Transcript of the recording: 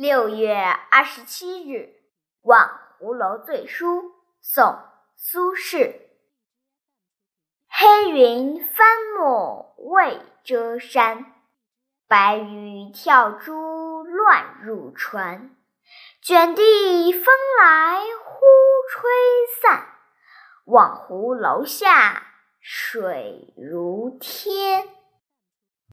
六月二十七日望湖楼醉书宋苏轼。黑云翻墨未遮山白雨跳珠乱入船。卷地风来忽吹散望湖楼下水如天